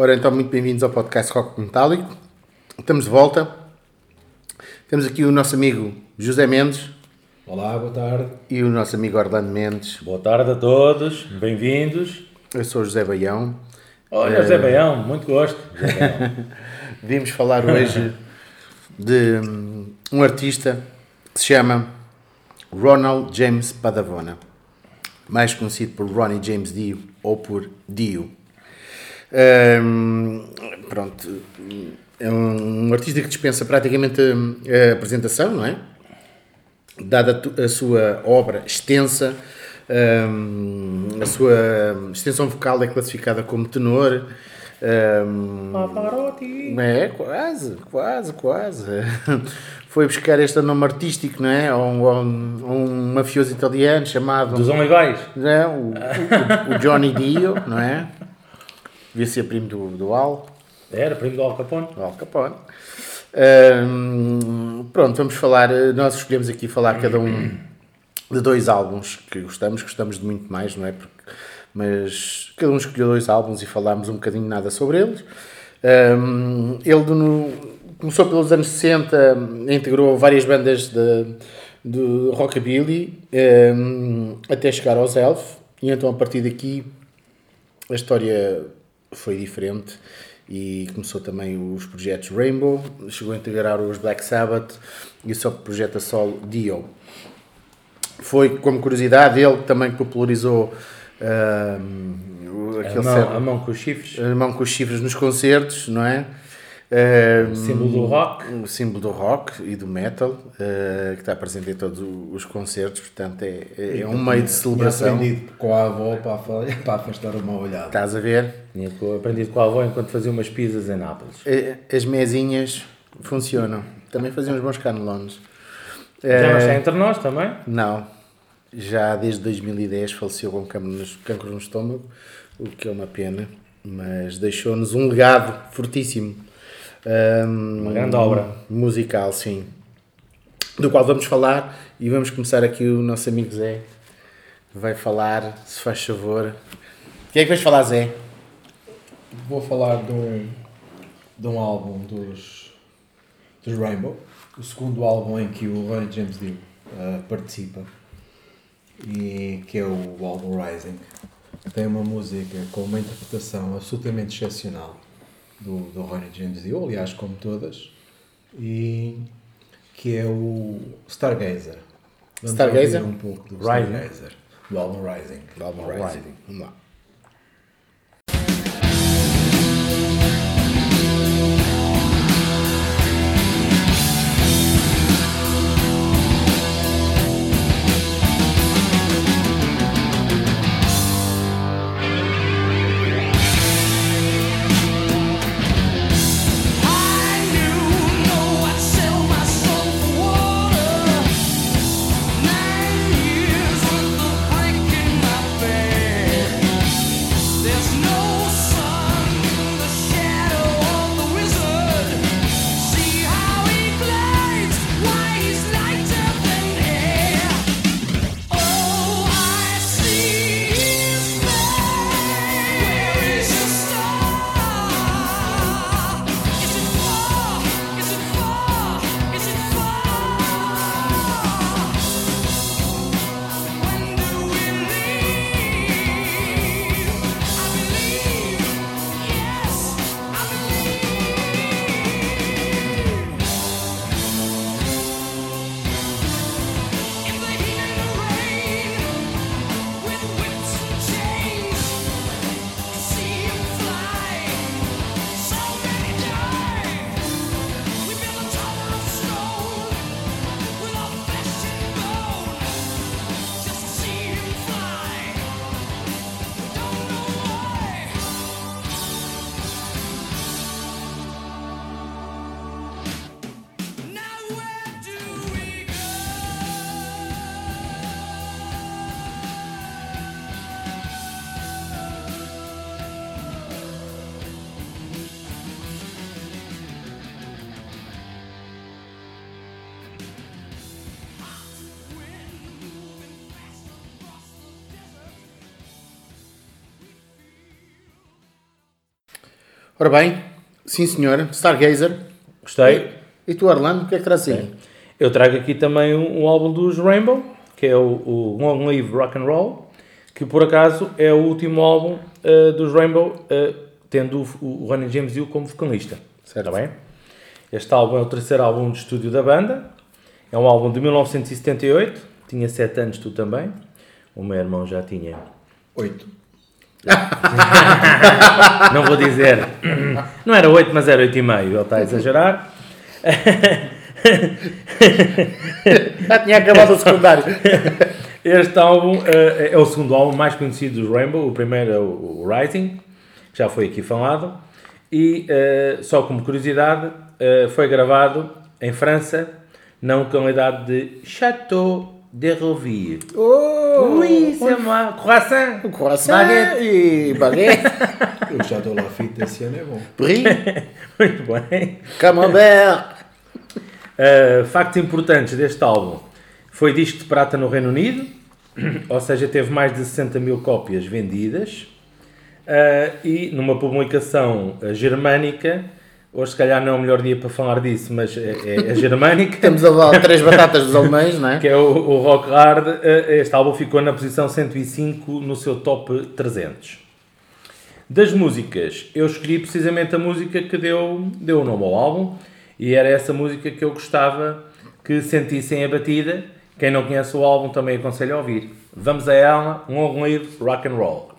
Ora, então, muito bem-vindos ao podcast Rock Metálico. Estamos de volta. Temos aqui o nosso amigo José Mendes Olá, boa tarde. e o nosso amigo Orlando Mendes. Boa tarde a todos, bem-vindos. Eu sou o José Baião. Olha, José Baião, muito gosto. Vimos falar hoje de hum, um artista que se chama Ronald James Padavona, mais conhecido por Ronnie James Dio ou por Dio. Hum, pronto, é um artista que dispensa praticamente hum, a apresentação, não é? Dada a a sua obra extensa, hum, a sua extensão vocal é classificada como tenor. Pavarotti. é, quase, quase, quase. Foi buscar este nome artístico, não é? A um, a um- a um mafioso italiano chamado Dos Olivais. não é? o, o- o Johnny Dio, não é? Devia ser primo do, do Al, Era primo do Al Capone. do Al Capone. Hum, pronto, vamos falar. eh, Nós escolhemos aqui falar cada um de dois álbuns que gostamos, gostamos de muito mais, não é? Porque, mas cada um escolheu dois álbuns e falámos um bocadinho nada sobre eles. Hum, ele no- começou pelos anos 60, integrou várias bandas de, de rockabilly hum, até chegar aos Elf, e então a partir daqui a história foi diferente e começou também os projetos Rainbow, chegou a integrar os Black Sabbath e o seu projeto a solo Dio. Foi, como curiosidade, ele também popularizou hum, o- A aquele mão, certo- a mão com os chifres. a mão com os chifres nos concertos, não é? Símbolo do rock. o símbolo do rock e do metal, uh, que está presente em todos os concertos, portanto é, é um meio de Tinha celebração. aprendido com a avó para, para afastar uma olhada. Estás a ver? Tinha aprendido com a avó enquanto fazia umas pizzas em Nápoles. Eh, As mesinhas funcionam. Também fazemos bons canelones. Já não Eh, está entre nós também? Não. Já desde 2010 faleceu com cancro no estômago, o que é uma pena, mas deixou-nos um legado fortíssimo. Ahm, Uma grande obra. Musical, sim. Do qual vamos falar e vamos começar aqui o nosso amigo Zé. Vai falar, se faz favor. O que é que vais falar, Zé? Vou falar de um, de um álbum dos, dos Rainbow, o segundo álbum em que o Ronnie James Dio eh, participa, e que é o álbum Rising. Tem uma música com uma interpretação absolutamente excepcional do, do Ronnie James Dio, aliás, como todas, e que é o Stargazer. Vamos Stargazer? um pouco do Rising. Stargazer, do álbum Rising. Do álbum Rising. Vamos lá. Ora bem, sim senhor, Stargazer. Gostei. E tu, Orlando, o que é que traz aí? Eu trago aqui também um, um álbum dos Rainbow, que é o, o Long Live Rock and Roll, que por acaso é o último álbum eh, dos Rainbow, eh, tendo o, o Ronnie James Dio como vocalista. Certo. Está bem? Este álbum é o terceiro álbum de estúdio da banda. É um álbum de 1978. Tinha 7 anos, tu também. O meu irmão já tinha. Oito. Não vou dizer. Não era 8, mas era 8 e meio. Ele está a exagerar. Já tinha acabado o secundário. Este álbum eh, é o segundo álbum mais conhecido dos Rainbow. O primeiro é o, Rising, que já foi aqui falado. E, eh, só como curiosidade, eh, foi gravado em França, na localidade de Château de Roville. Oh, Oui, c'est moi. Croissant. Coração Baguette. e baguete. O Chateau Lafitte esse ano é bom. Brie, Muito bem. camembert. Uh, factos importantes deste álbum. Foi disco de prata no Reino Unido, ou seja, teve mais de 60 mil cópias vendidas. Uh, e numa publicação uh, germânica, hoje se calhar não é o melhor dia para falar disso, mas é, é, é germânica, Temos a levar três batatas dos alemães, não é? que é o, o Rock Hard. Uh, este álbum ficou na posição 105 no seu top 300. Das músicas, eu escolhi precisamente a música que deu, deu o nome ao álbum e era essa música que eu gostava que sentissem a batida. Quem não conhece o álbum também aconselho a ouvir. Vamos a ela, um Long Live Rock and Roll.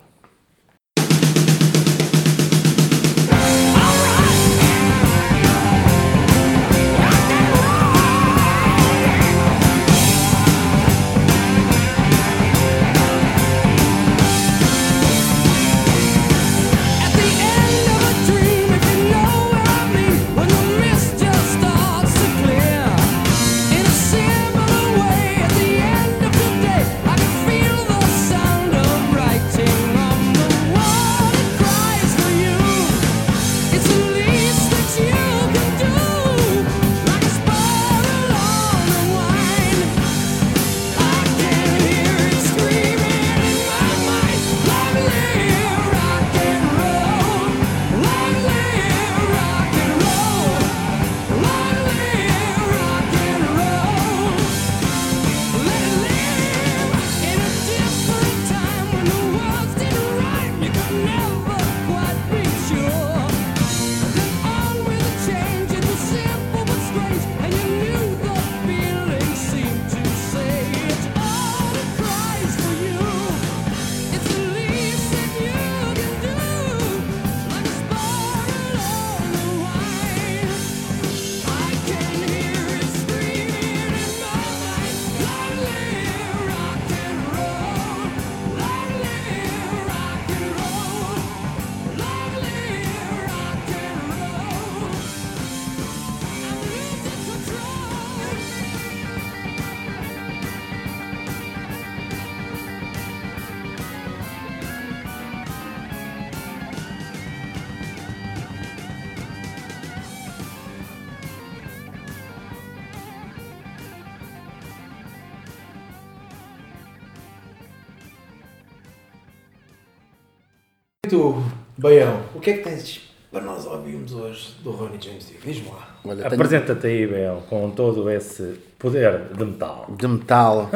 Baião, o que é que tens para nós ouvirmos hoje do Ronnie James Dio? Diz-me lá. Olha, tenho Apresenta-te aí, Bel, com todo esse poder de metal. de metal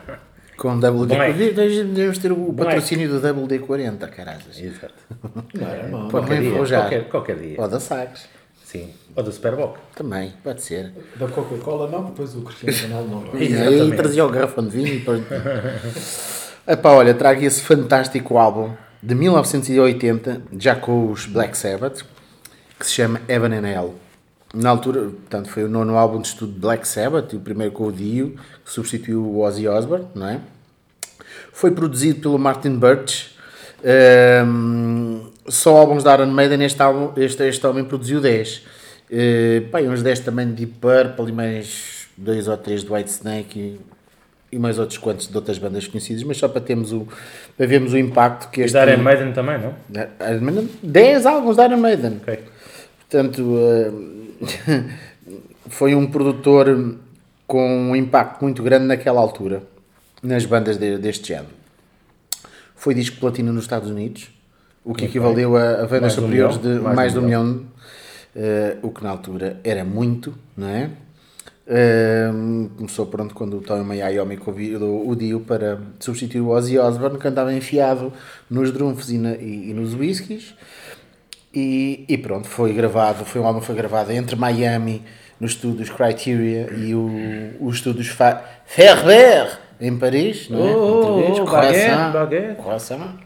com WD. Bom, é. Devemos ter o Bom, é. patrocínio do WD-40, caralho. Exato. Não era mal. Pô, Qualquer dia, qualquer, qualquer dia. Ou da Sagres. Sim. Ou do Superboc. Também, pode ser. Da Coca-Cola não, depois o Cristiano Ronaldo não. E aí Exatamente. trazia o garrafão de vinho e depois... Epá, olha, trago esse fantástico álbum de 1980, já com os Black Sabbath, que se chama Heaven and Hell. Na altura, portanto, foi o nono álbum de estudo de Black Sabbath, o primeiro com o Dio, que substituiu o Ozzy Osbourne, não é? Foi produzido pelo Martin Birch. Ehm, só álbuns da Iron Maiden, este, álbum, este, este homem produziu 10. Uh, e uns 10 também de Deep Purple e mais dois ou três de White Snake e, e mais outros quantos de outras bandas conhecidas, mas só para, termos o, para vermos o impacto que E este... da Iron Maiden também, não? Iron Maiden, 10 álbuns da Iron Maiden. Ok. Portanto, eh, foi um produtor com um impacto muito grande naquela altura, nas bandas de- deste género. Foi disco platina nos Estados Unidos, o que equivaleu a, a vendas um superiores milhão, de mais mais, de um um milhão, eh, o que na altura era muito, não é? Eh, começou pronto quando o Tommy Iommi convidou o Dio para substituir o Ozzy Osbourne, que andava enfiado nos drunfos e, na- e- e nos whiskies. E, e pronto, foi gravado, foi um álbum foi gravado entre Miami, nos estúdios Criteria e o, os estúdios Fa- Ferber em Paris, não é? Oh, Outra vez, oh, Croissant, baguette, baguette. Croissant.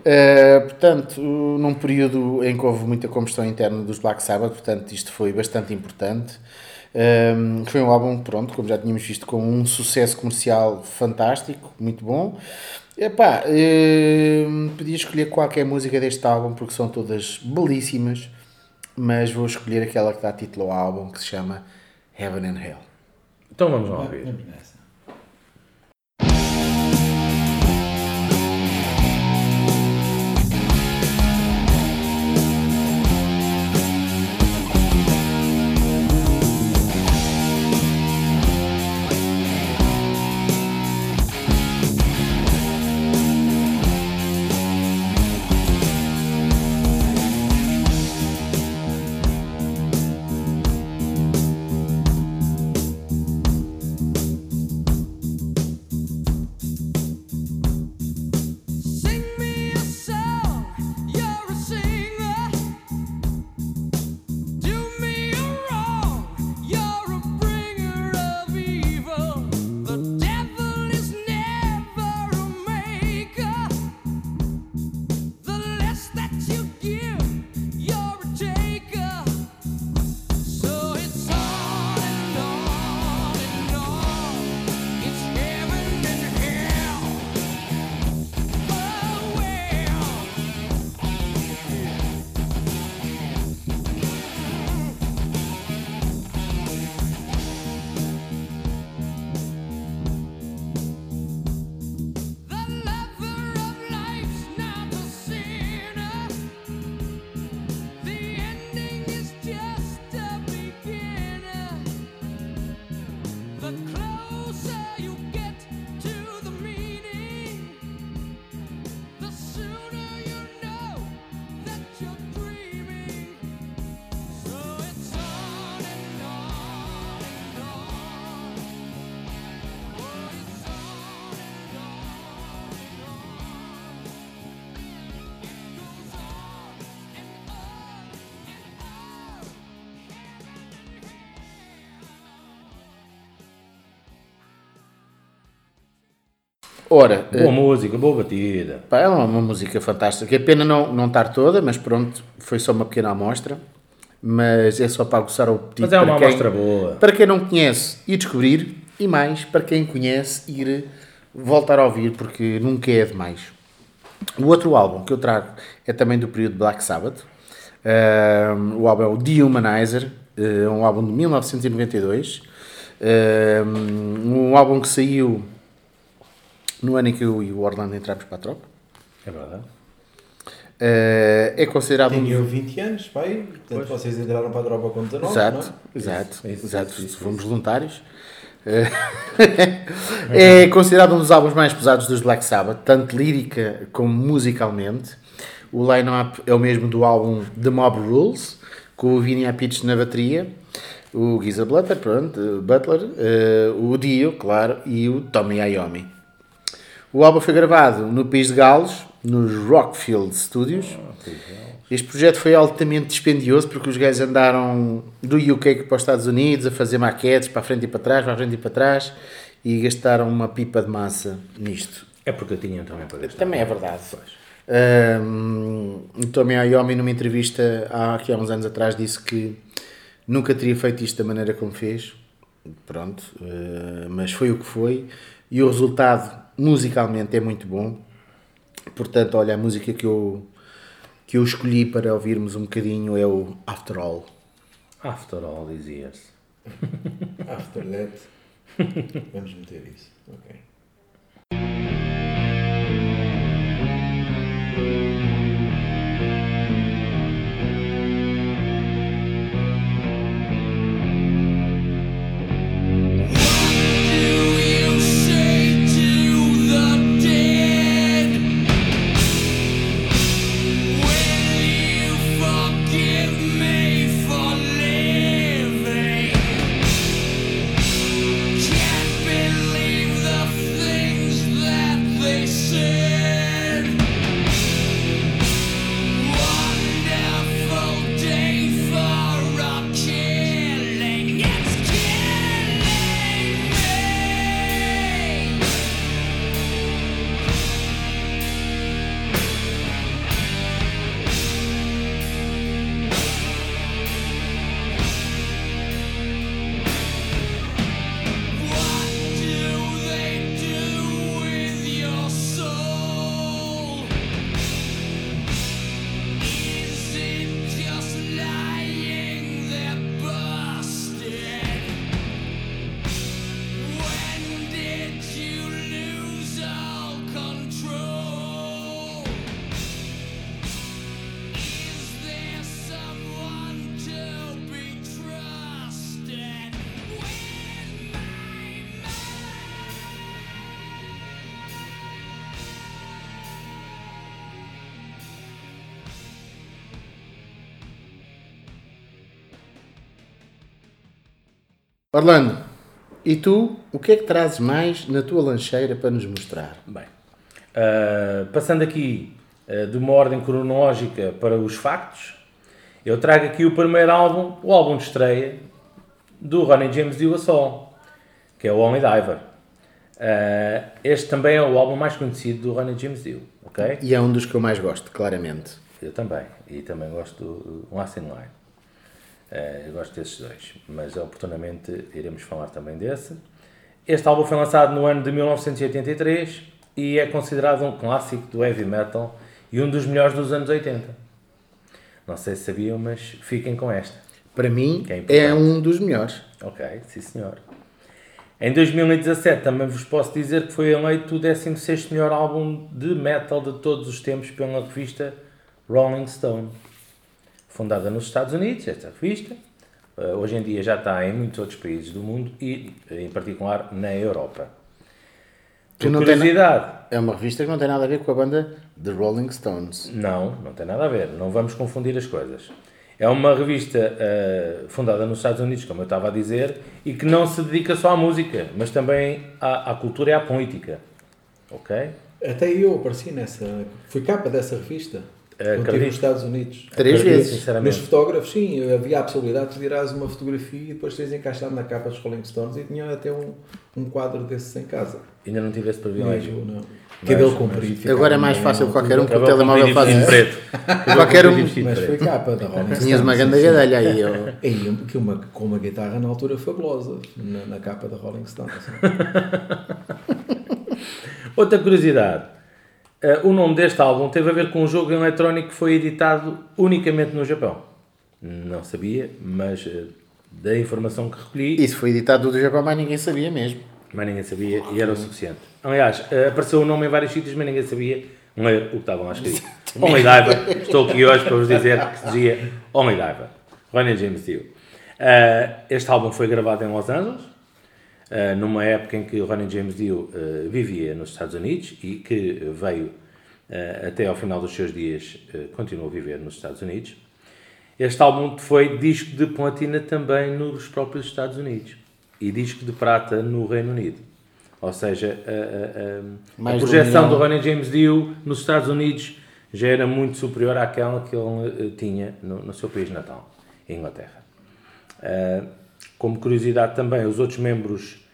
Uh, portanto, num período em que houve muita combustão interna dos Black Sabbath, portanto, isto foi bastante importante. Um, foi um álbum, pronto, como já tínhamos visto, com um sucesso comercial fantástico, muito bom. Epá, um, podia escolher qualquer música deste álbum porque são todas belíssimas, mas vou escolher aquela que dá título ao álbum que se chama Heaven and Hell. Então vamos lá ouvir. Ora, Boa música, boa batida. Pá, é uma, uma música fantástica. É pena não, não estar toda, mas pronto, foi só uma pequena amostra. Mas é só para aguçar o apetite. Mas é uma quem- amostra boa. Para quem não conhece, ir descobrir. E mais, para quem conhece, ir voltar a ouvir, porque nunca é demais. O outro álbum que eu trago é também do período Black Sabbath. Ahm, o álbum é o Dehumanizer, eh, um álbum de 1992. Ahm, um álbum que saiu no ano em que eu e o Orlando entramos para a tropa. É verdade. Eh, é considerado. Tinha eu 20 anos, pai. Portanto, vocês entraram para a tropa com 19, Exato, não é? exato, isso, exato. isso, isso, Fomos voluntários. Eh, é considerado um dos álbuns mais pesados dos Black Sabbath, tanto lírica como musicalmente. O line-up é o mesmo do álbum The Mob Rules, com o Vinny Appice na bateria, o Geezer Butler, pronto, Butler, eh, o Dio, claro, e o Tommy Iommi. O álbum foi gravado no País de Gales, nos Rockfield Studios. Este projeto foi altamente dispendioso porque os gajos andaram do UK para os Estados Unidos a fazer maquetes para a frente e para trás, para a frente e para trás e gastaram uma pipa de massa nisto. É porque eu tinha também para gastar. Também é verdade. Um, o Tommy Iommi numa entrevista há, aqui há uns anos atrás disse que nunca teria feito isto da maneira como fez. Pronto, eh, mas foi o que foi e o resultado musicalmente é muito bom. Portanto, olha, a música que eu, que eu escolhi para ouvirmos um bocadinho é o After All. After all these years. After that. Vamos meter isso. Ok. Orlando, e tu, o que é que trazes mais na tua lancheira para nos mostrar? Bem, ah, passando aqui ah, de uma ordem cronológica para os factos, eu trago aqui o primeiro álbum, o álbum de estreia do Ronnie James Dio a Sol, que é o Only Diver. Ah, este também é o álbum mais conhecido do Ronnie James Dio, ok? E é um dos que eu mais gosto, claramente. Eu também, e também gosto do Last in Line. Eh, eu gosto desses dois, mas oportunamente iremos falar também desse. Este álbum foi lançado no ano de 1983 e é considerado um clássico do heavy metal e um dos melhores dos anos 80. Não sei se sabiam, mas fiquem com esta. Para mim, é é um dos melhores. Ok, sim senhor. Em 2017 também vos posso dizer que foi eleito o 16º melhor álbum de metal de todos os tempos pela revista Rolling Stone. Fundada nos Estados Unidos, esta revista, eh, hoje em dia já está em muitos outros países do mundo e, em particular, na Europa. Por não na- curiosidade, É uma revista que não tem nada a ver com a banda The Rolling Stones. Não, não tem nada a ver. Não vamos confundir as coisas. É uma revista eh, fundada nos Estados Unidos, como eu estava a dizer, e que não se dedica só à música, mas também à, à cultura e à política. Ok? Até eu apareci nessa. Fui capa dessa revista. Quando estive acredito. nos Estados Unidos. Três vezes. Sinceramente. Nos fotógrafos, sim, havia a possibilidade de tirares uma fotografia e depois teres encaixado na capa dos Rolling Stones e tinha até um, um quadro desses em casa. Ainda não tive esse Mas privilégio. eu não. Cabelo comprido. Agora é mais fácil qualquer um com o telemóvel faz isso. preto. Qualquer um- Mas foi capa da Rolling Stones. Tinhas uma grande gadelha aí. eu- E um- que uma, com uma guitarra na altura fabulosa, na, na capa da Rolling Stones. Outra curiosidade. Eh, o nome deste álbum teve a ver com um jogo eletrónico que foi editado unicamente no Japão. Não sabia, mas eh, da informação que recolhi, Isso foi editado do Japão, mas ninguém sabia mesmo. mas ninguém sabia e era o suficiente. Aliás, eh, apareceu o nome em vários sítios, mas ninguém sabia o que estavam lá escrito. Only Diver. Estou aqui hoje para vos dizer que se dizia Only Diver. Ronnie James Dio. Este álbum foi gravado em Los Angeles, eh, numa época em que o Ronnie James Dio eh, vivia nos Estados Unidos e que veio eh, até ao final dos seus dias, continuou a viver nos Estados Unidos. Este álbum foi disco de platina também nos próprios Estados Unidos e disco de prata no Reino Unido. Ou seja, a, a- a- a projeção milhão. do Ronnie James Dio nos Estados Unidos já era muito superior àquela que ele tinha no, no seu país natal, Inglaterra. Uh, como curiosidade também, os outros membros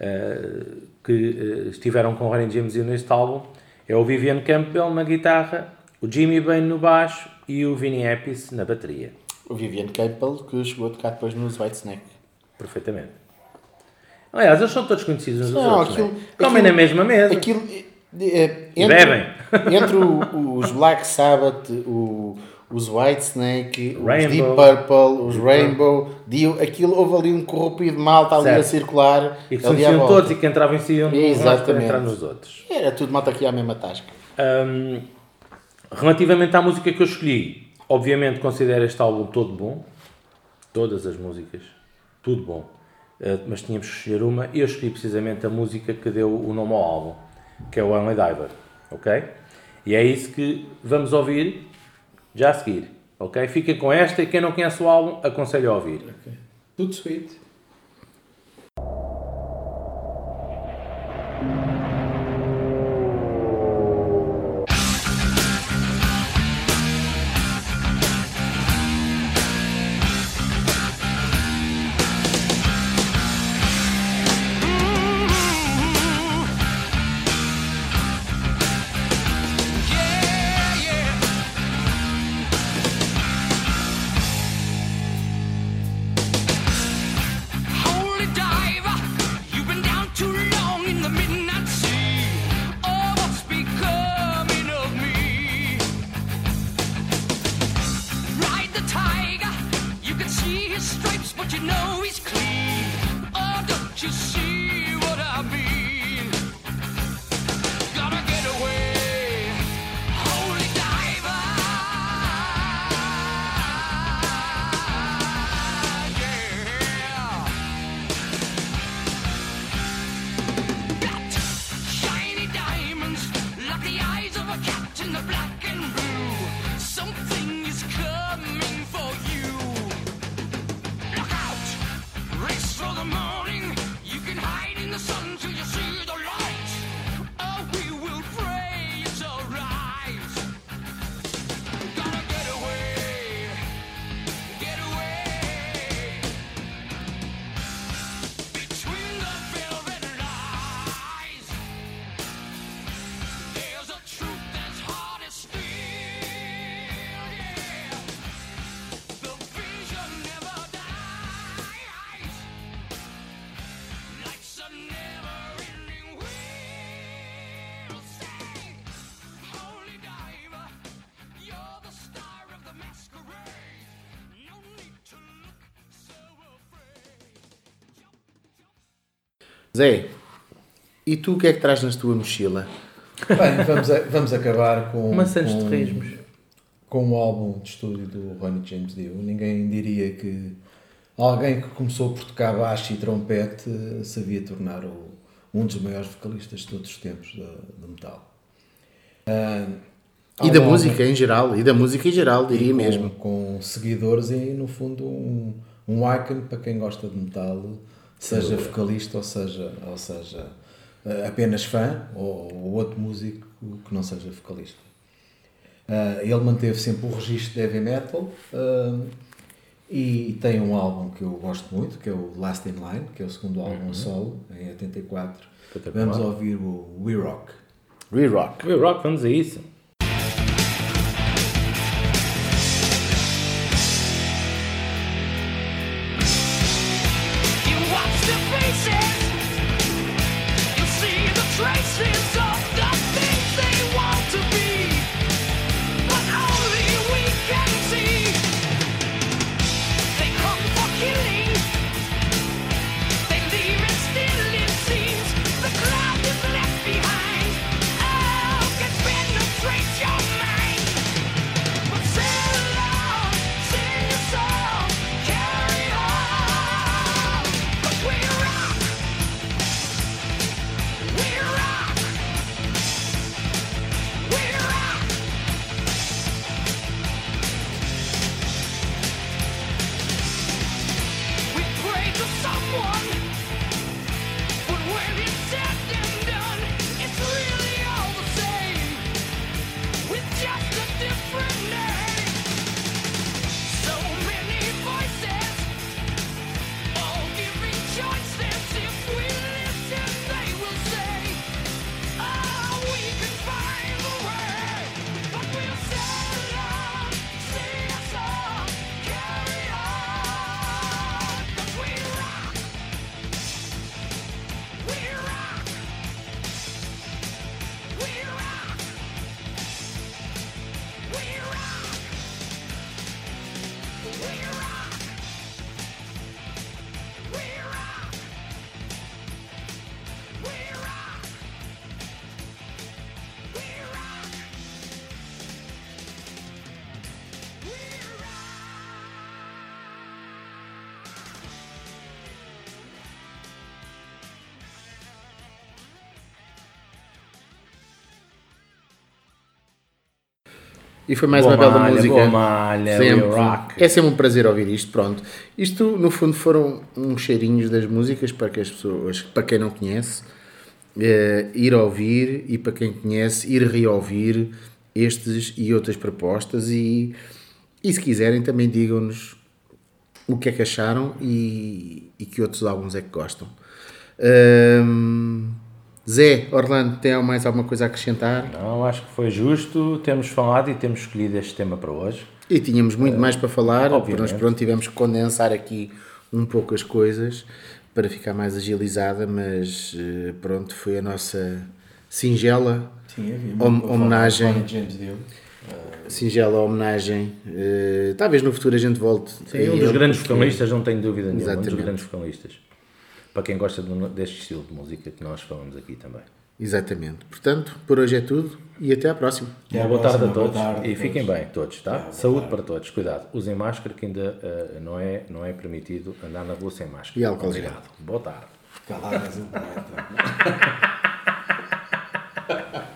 uh, que uh, estiveram com o Ronnie James Dio neste álbum é o Vivian Campbell na guitarra, o Jimmy Bain no baixo e o Vinnie Appice na bateria. O Vivian Campbell, que chegou a tocar depois nos White Snake. Perfeitamente. Aliás, eles são todos conhecidos uns dos Não, outros, aquilo- né? Comem aquilo- na mesma mesa. Aquilo, é, é, entre, bebem. entre o- os Black Sabbath, o- os White Snake, os Rainbow. Deep Purple, os Rainbow, Dio, aquilo houve ali um corrompido malta ali Certo. a circular. E que se todos e que entravam em si uns para entrar nos outros. Era tudo malta aqui à mesma tasca. Hum, relativamente à música que eu escolhi, obviamente considero este álbum todo bom. Todas as músicas, tudo bom. Uh, mas tínhamos que escolher uma e eu escolhi precisamente a música que deu o nome ao álbum, que é o Only Diver. Ok? E é isso que vamos ouvir já a seguir. Ok? Fiquem com esta e quem não conhece o álbum, aconselho a ouvir. Tudo sweet. Yeah, Zé, e tu o que é que traz na tua mochila? Bem, vamos, a- vamos acabar com, Maçãs de com, o álbum de estúdio do Ronnie James Dio. Ninguém diria que alguém que começou por tocar baixo e trompete sabia tornar o, um dos maiores vocalistas de todos os tempos de, de metal. Ah, E da álbum música em geral, e da música em geral, diria com, mesmo. com seguidores e no fundo um, um icon para quem gosta de metal, seja vocalista ou seja, ou seja eh, apenas fã ou, ou outro músico que não seja vocalista. Ah, ele manteve sempre o registro de heavy metal ah, e tem um álbum que eu gosto muito, que é o Last in Line, que é o segundo álbum solo, em 84. Espetacular. Vamos ouvir o We Rock. Re-rock. We rock, vamos a isso. E foi mais Boa uma bela malha, música. boa malha, Sempre. Rock. É sempre um prazer ouvir isto, pronto. Isto, no fundo, foram uns cheirinhos das músicas para que as pessoas, para quem não conhece, eh, ir ouvir e para quem conhece, ir reouvir estes e outras propostas e, e se quiserem também digam-nos o que é que acharam e, e que outros álbuns é que gostam. Ahm, Zé, Orlando, tem mais alguma coisa a acrescentar? Não, acho que foi justo. Temos falado e temos escolhido este tema para hoje. E tínhamos muito mais para falar, obviamente. nós pronto, tivemos que condensar aqui um pouco as coisas para ficar mais agilizada, mas eh, pronto, foi a nossa singela, Sim, Hom- homenagem. Dio. singela homenagem. eh, talvez no futuro a gente volte. Sim, um dos grandes vocalistas, não tenho dúvida nenhuma. Um Exatamente. dos grandes vocalistas. Para quem gosta deste estilo de música que nós falamos aqui também. Exatamente. Portanto, por hoje é tudo e até à próxima. Até à boa tarde a próxima, todos tarde e fiquem todos. bem todos, tá? Boa Saúde tarde. para todos, cuidado. Usem máscara que ainda eh, não, é, não é permitido andar na rua sem máscara. E álcool gel. Obrigado. Boa tarde. Caladas, um poeta.